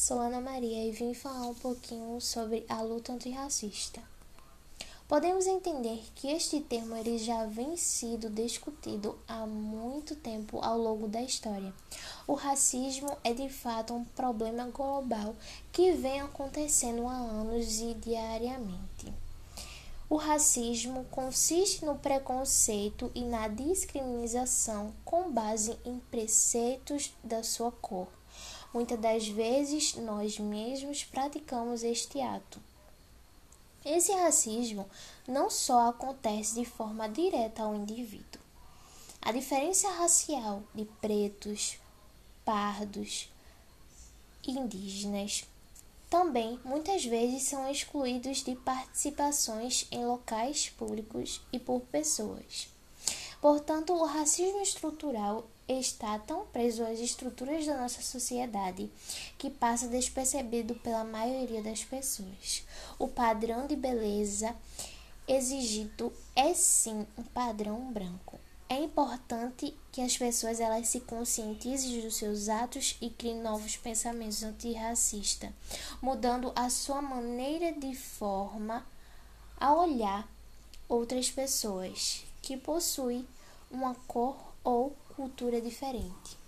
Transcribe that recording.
sou Ana Maria e vim falar um pouquinho sobre a luta antirracista. Podemos entender que este termo ele já vem sido discutido há muito tempo ao longo da história. O racismo é de fato um problema global que vem acontecendo há anos e diariamente. O racismo consiste no preconceito e na discriminação com base em preceitos da sua cor. Muitas das vezes nós mesmos praticamos este ato. Esse racismo não só acontece de forma direta ao indivíduo. A diferença racial de pretos, pardos, indígenas também muitas vezes são excluídos de participações em locais públicos e por pessoas. Portanto, o racismo estrutural está tão preso às estruturas da nossa sociedade que passa despercebido pela maioria das pessoas. O padrão de beleza exigido é sim um padrão branco. É importante que as pessoas elas se conscientizem dos seus atos e criem novos pensamentos antirracistas, mudando a sua maneira de forma a olhar outras pessoas que possuem uma cor ou cultura diferente.